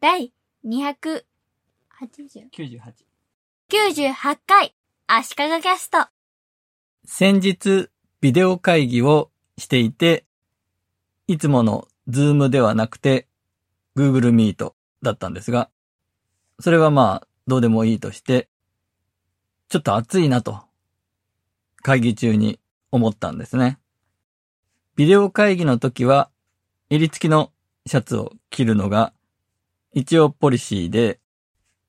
第280 98。98回足利キャスト。先日、ビデオ会議をしていて、いつものズームではなくて、Google Meet だったんですが、それはまあ、どうでもいいとして、ちょっと暑いなと、会議中に思ったんですね。ビデオ会議の時は、襟付きのシャツを着るのが、一応ポリシーで、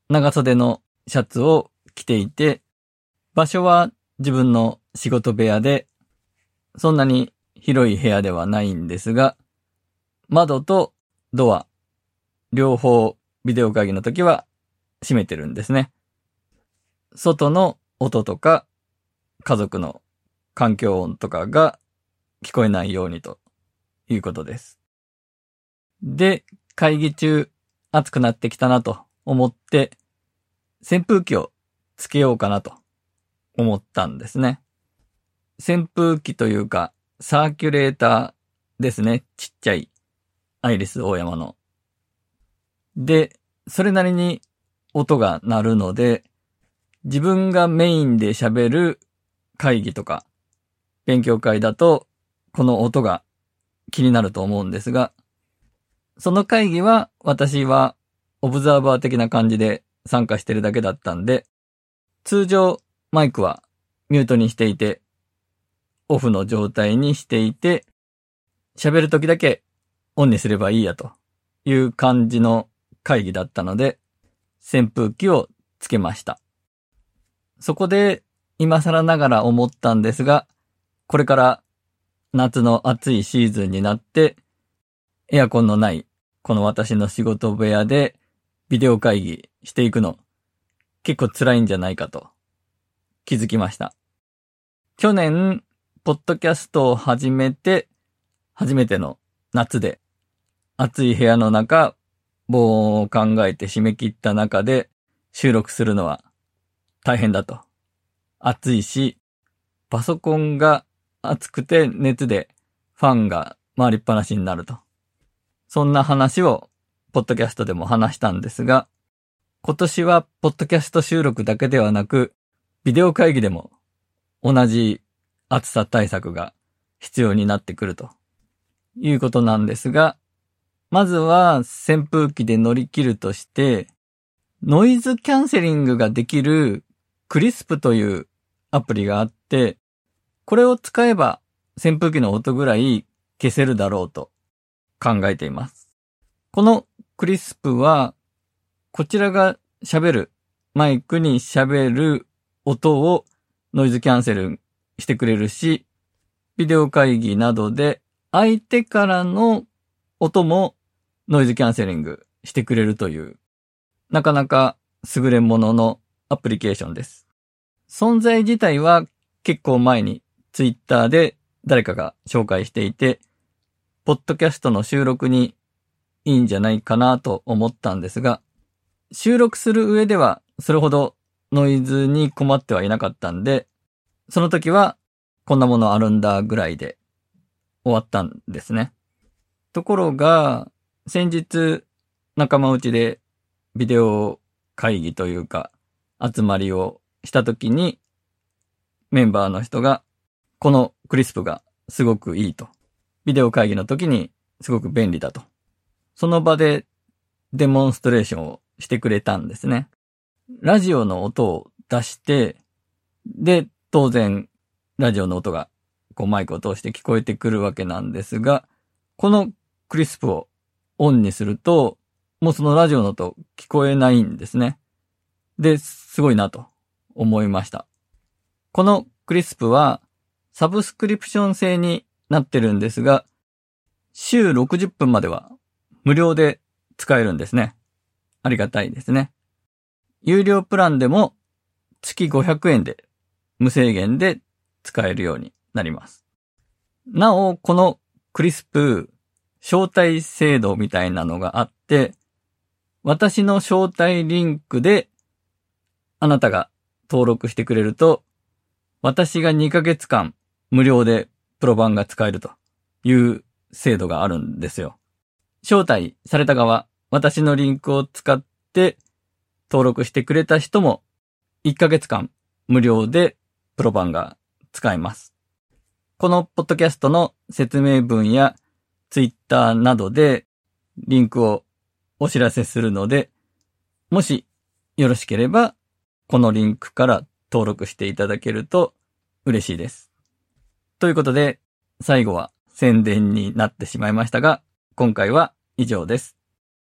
長袖のシャツを着ていて、場所は自分の仕事部屋で、そんなに広い部屋ではないんですが、窓とドア、両方ビデオ会議の時は閉めてるんですね。外の音とか、家族の環境音とかが聞こえないようにということです。で、会議中暑くなってきたなと思って、扇風機をつけようかなと思ったんですね。扇風機というか、サーキュレーターですね。ちっちゃい。アイリス大山の。で、それなりに音が鳴るので、自分がメインで喋る会議とか、勉強会だと、この音が気になると思うんですが、その会議は私はオブザーバー的な感じで参加してるだけだったんで、通常マイクはミュートにしていて、オフの状態にしていて、喋るときだけオンにすればいいやという感じの会議だったので、扇風機をつけました。そこで今更ながら思ったんですが、これから夏の暑いシーズンになって、エアコンのないこの私の仕事部屋でビデオ会議していくの結構辛いんじゃないかと気づきました。去年、ポッドキャストを始めて、初めての夏で、暑い部屋の中、防音を考えて締め切った中で収録するのは大変だと。暑いし、パソコンが暑くて熱でファンが回りっぱなしになると。そんな話を、ポッドキャストでも話したんですが、今年は、ポッドキャスト収録だけではなく、ビデオ会議でも、同じ暑さ対策が必要になってくると、いうことなんですが、まずは、扇風機で乗り切るとして、ノイズキャンセリングができる、クリスプというアプリがあって、これを使えば、扇風機の音ぐらい消せるだろうと。考えています。このクリスプは、こちらが喋る、マイクに喋る音をノイズキャンセルしてくれるし、ビデオ会議などで相手からの音もノイズキャンセリングしてくれるという、なかなか優れもののアプリケーションです。存在自体は結構前にツイッターで誰かが紹介していて、ポッドキャストの収録にいいんじゃないかなと思ったんですが、収録する上ではそれほどノイズに困ってはいなかったんで、その時はこんなものあるんだぐらいで終わったんですね。ところが、先日仲間内でビデオ会議というか集まりをした時にメンバーの人がこのクリスプがすごくいいと。ビデオ会議の時にすごく便利だと。その場でデモンストレーションをしてくれたんですね。ラジオの音を出して、で、当然、ラジオの音が、こうマイクを通して聞こえてくるわけなんですが、このクリスプをオンにすると、もうそのラジオの音聞こえないんですね。で、すごいなと思いました。このクリスプは、サブスクリプション制になってるんですが、週60分までは無料で使えるんですね。ありがたいですね。有料プランでも月500円で無制限で使えるようになります。なお、このクリスプ招待制度みたいなのがあって、私の招待リンクであなたが登録してくれると、私が2ヶ月間無料でプロ版が使えるという制度があるんですよ。招待された側、私のリンクを使って登録してくれた人も1ヶ月間無料でプロバンが使えます。このポッドキャストの説明文やツイッターなどでリンクをお知らせするので、もしよろしければこのリンクから登録していただけると嬉しいです。ということで、最後は宣伝になってしまいましたが、今回は以上です。